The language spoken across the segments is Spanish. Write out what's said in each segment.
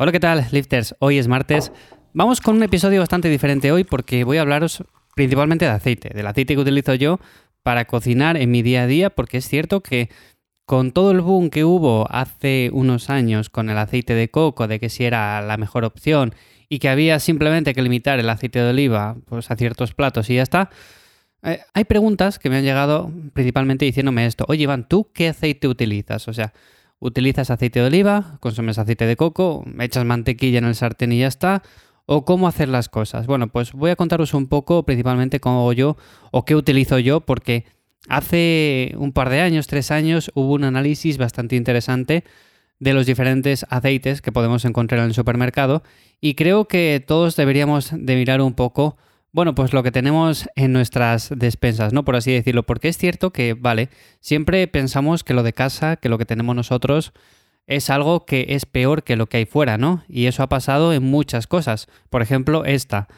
Hola, ¿qué tal, lifters? Hoy es martes. Vamos con un episodio bastante diferente hoy porque voy a hablaros principalmente de aceite, del aceite que utilizo yo para cocinar en mi día a día, porque es cierto que con todo el boom que hubo hace unos años con el aceite de coco, de que si era la mejor opción y que había simplemente que limitar el aceite de oliva pues, a ciertos platos y ya está, eh, hay preguntas que me han llegado principalmente diciéndome esto. Oye, Iván, ¿tú qué aceite utilizas? O sea, ¿utilizas aceite de oliva? ¿Consumes aceite de coco? ¿Echas mantequilla en el sartén y ya está? ¿O cómo hacer las cosas? Bueno, pues voy a contaros un poco principalmente cómo hago yo o qué utilizo yo porque Hace un par de años, tres años, hubo un análisis bastante interesante de los diferentes aceites que podemos encontrar en el supermercado y creo que todos deberíamos de mirar un poco, bueno, pues lo que tenemos en nuestras despensas, ¿no? Por así decirlo, porque es cierto que, vale, siempre pensamos que lo de casa, que lo que tenemos nosotros es algo que es peor que lo que hay fuera, ¿no? Y eso ha pasado en muchas cosas. Por ejemplo, esta.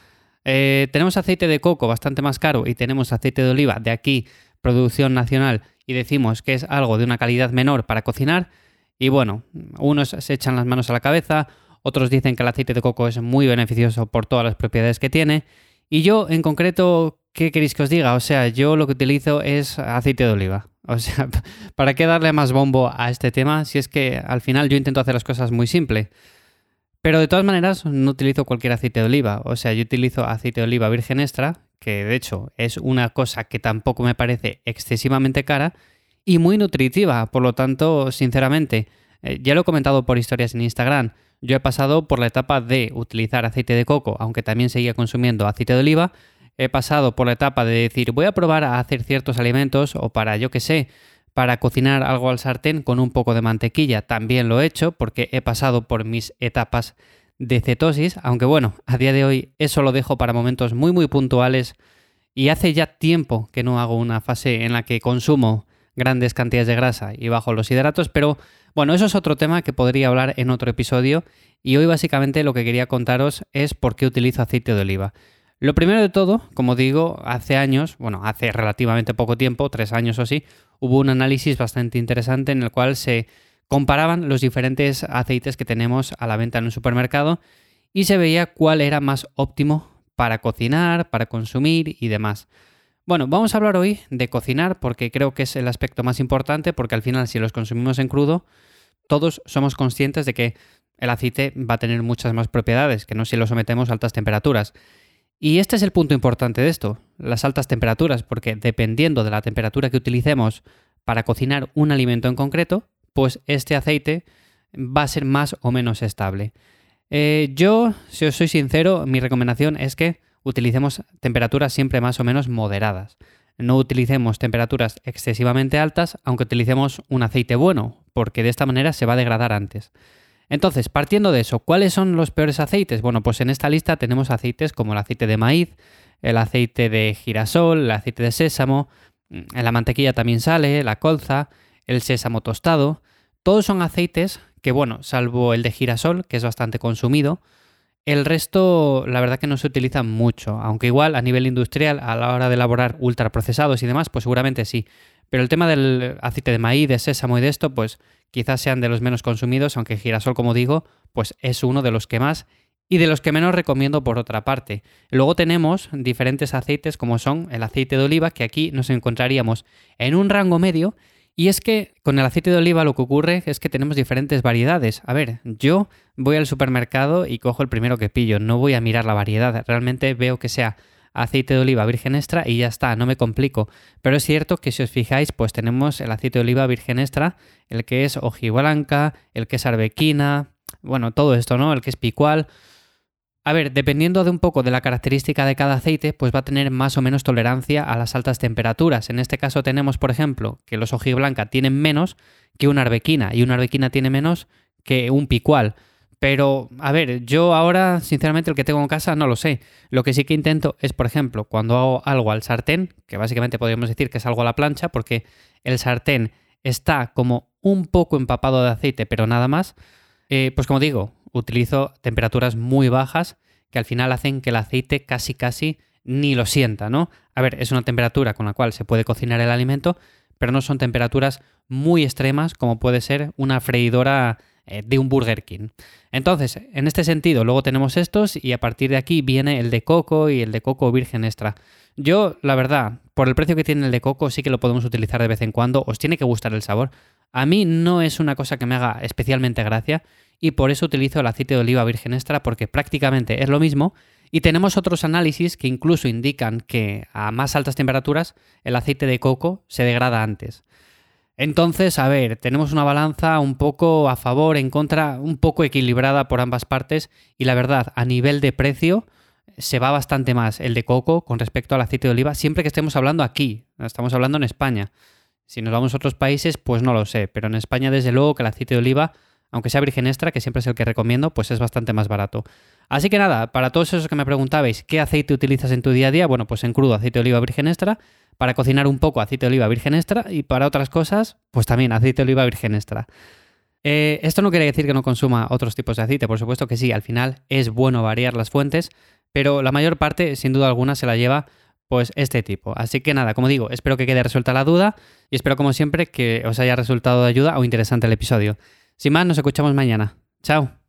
Eh, tenemos aceite de coco bastante más caro y tenemos aceite de oliva de aquí producción nacional y decimos que es algo de una calidad menor para cocinar, y bueno, unos se echan las manos a la cabeza, otros dicen que el aceite de coco es muy beneficioso por todas las propiedades que tiene, y yo en concreto, ¿qué queréis que os diga? O sea, yo lo que utilizo es aceite de oliva. O sea, ¿para qué darle más bombo a este tema si es que al final yo intento hacer las cosas muy simple? Pero de todas maneras no utilizo cualquier aceite de oliva. O sea, yo utilizo aceite de oliva virgen extra, que de hecho es una cosa que tampoco me parece excesivamente cara y muy nutritiva. Por lo tanto, sinceramente, eh, ya lo he comentado por historias en Instagram, yo he pasado por la etapa de utilizar aceite de coco, aunque también seguía consumiendo aceite de oliva. He pasado por la etapa de decir, voy a probar a hacer ciertos alimentos o para, yo que sé, para cocinar algo al sartén con un poco de mantequilla. También lo he hecho porque he pasado por mis etapas de cetosis, aunque bueno, a día de hoy eso lo dejo para momentos muy muy puntuales y hace ya tiempo que no hago una fase en la que consumo grandes cantidades de grasa y bajo los hidratos, pero bueno, eso es otro tema que podría hablar en otro episodio y hoy básicamente lo que quería contaros es por qué utilizo aceite de oliva. Lo primero de todo, como digo, hace años, bueno, hace relativamente poco tiempo, tres años o así, hubo un análisis bastante interesante en el cual se comparaban los diferentes aceites que tenemos a la venta en un supermercado y se veía cuál era más óptimo para cocinar, para consumir y demás. Bueno, vamos a hablar hoy de cocinar porque creo que es el aspecto más importante porque al final si los consumimos en crudo, todos somos conscientes de que el aceite va a tener muchas más propiedades que no si lo sometemos a altas temperaturas. Y este es el punto importante de esto, las altas temperaturas, porque dependiendo de la temperatura que utilicemos para cocinar un alimento en concreto, pues este aceite va a ser más o menos estable. Eh, yo, si os soy sincero, mi recomendación es que utilicemos temperaturas siempre más o menos moderadas. No utilicemos temperaturas excesivamente altas, aunque utilicemos un aceite bueno, porque de esta manera se va a degradar antes. Entonces, partiendo de eso, ¿cuáles son los peores aceites? Bueno, pues en esta lista tenemos aceites como el aceite de maíz, el aceite de girasol, el aceite de sésamo, en la mantequilla también sale, la colza, el sésamo tostado. Todos son aceites que, bueno, salvo el de girasol, que es bastante consumido, el resto, la verdad que no se utilizan mucho, aunque igual a nivel industrial, a la hora de elaborar ultraprocesados y demás, pues seguramente sí. Pero el tema del aceite de maíz, de sésamo y de esto, pues quizás sean de los menos consumidos, aunque girasol, como digo, pues es uno de los que más y de los que menos recomiendo por otra parte. Luego tenemos diferentes aceites como son el aceite de oliva, que aquí nos encontraríamos en un rango medio y es que con el aceite de oliva lo que ocurre es que tenemos diferentes variedades. A ver, yo voy al supermercado y cojo el primero que pillo, no voy a mirar la variedad, realmente veo que sea aceite de oliva virgen extra y ya está, no me complico. Pero es cierto que si os fijáis, pues tenemos el aceite de oliva virgen extra, el que es hojiblanca, el que es arbequina, bueno, todo esto, ¿no? El que es picual. A ver, dependiendo de un poco de la característica de cada aceite, pues va a tener más o menos tolerancia a las altas temperaturas. En este caso tenemos, por ejemplo, que los hojiblanca tienen menos que una arbequina y una arbequina tiene menos que un picual. Pero, a ver, yo ahora, sinceramente, el que tengo en casa no lo sé. Lo que sí que intento es, por ejemplo, cuando hago algo al sartén, que básicamente podríamos decir que es algo a la plancha, porque el sartén está como un poco empapado de aceite, pero nada más. Eh, pues como digo, utilizo temperaturas muy bajas que al final hacen que el aceite casi casi ni lo sienta, ¿no? A ver, es una temperatura con la cual se puede cocinar el alimento, pero no son temperaturas muy extremas como puede ser una freidora eh, de un Burger King. Entonces, en este sentido, luego tenemos estos y a partir de aquí viene el de coco y el de coco virgen extra. Yo, la verdad, por el precio que tiene el de coco, sí que lo podemos utilizar de vez en cuando, os tiene que gustar el sabor. A mí no es una cosa que me haga especialmente gracia y por eso utilizo el aceite de oliva virgen extra porque prácticamente es lo mismo y tenemos otros análisis que incluso indican que a más altas temperaturas el aceite de coco se degrada antes. Entonces, a ver, tenemos una balanza un poco a favor, en contra, un poco equilibrada por ambas partes y la verdad, a nivel de precio, se va bastante más el de coco con respecto al aceite de oliva, siempre que estemos hablando aquí, estamos hablando en España. Si nos vamos a otros países, pues no lo sé, pero en España desde luego que el aceite de oliva, aunque sea virgen extra, que siempre es el que recomiendo, pues es bastante más barato. Así que nada, para todos esos que me preguntabais qué aceite utilizas en tu día a día, bueno, pues en crudo aceite de oliva virgen extra, para cocinar un poco aceite de oliva virgen extra y para otras cosas, pues también aceite de oliva virgen extra. Eh, esto no quiere decir que no consuma otros tipos de aceite, por supuesto que sí, al final es bueno variar las fuentes, pero la mayor parte, sin duda alguna, se la lleva pues este tipo. Así que nada, como digo, espero que quede resuelta la duda y espero como siempre que os haya resultado de ayuda o interesante el episodio. Sin más, nos escuchamos mañana. Chao.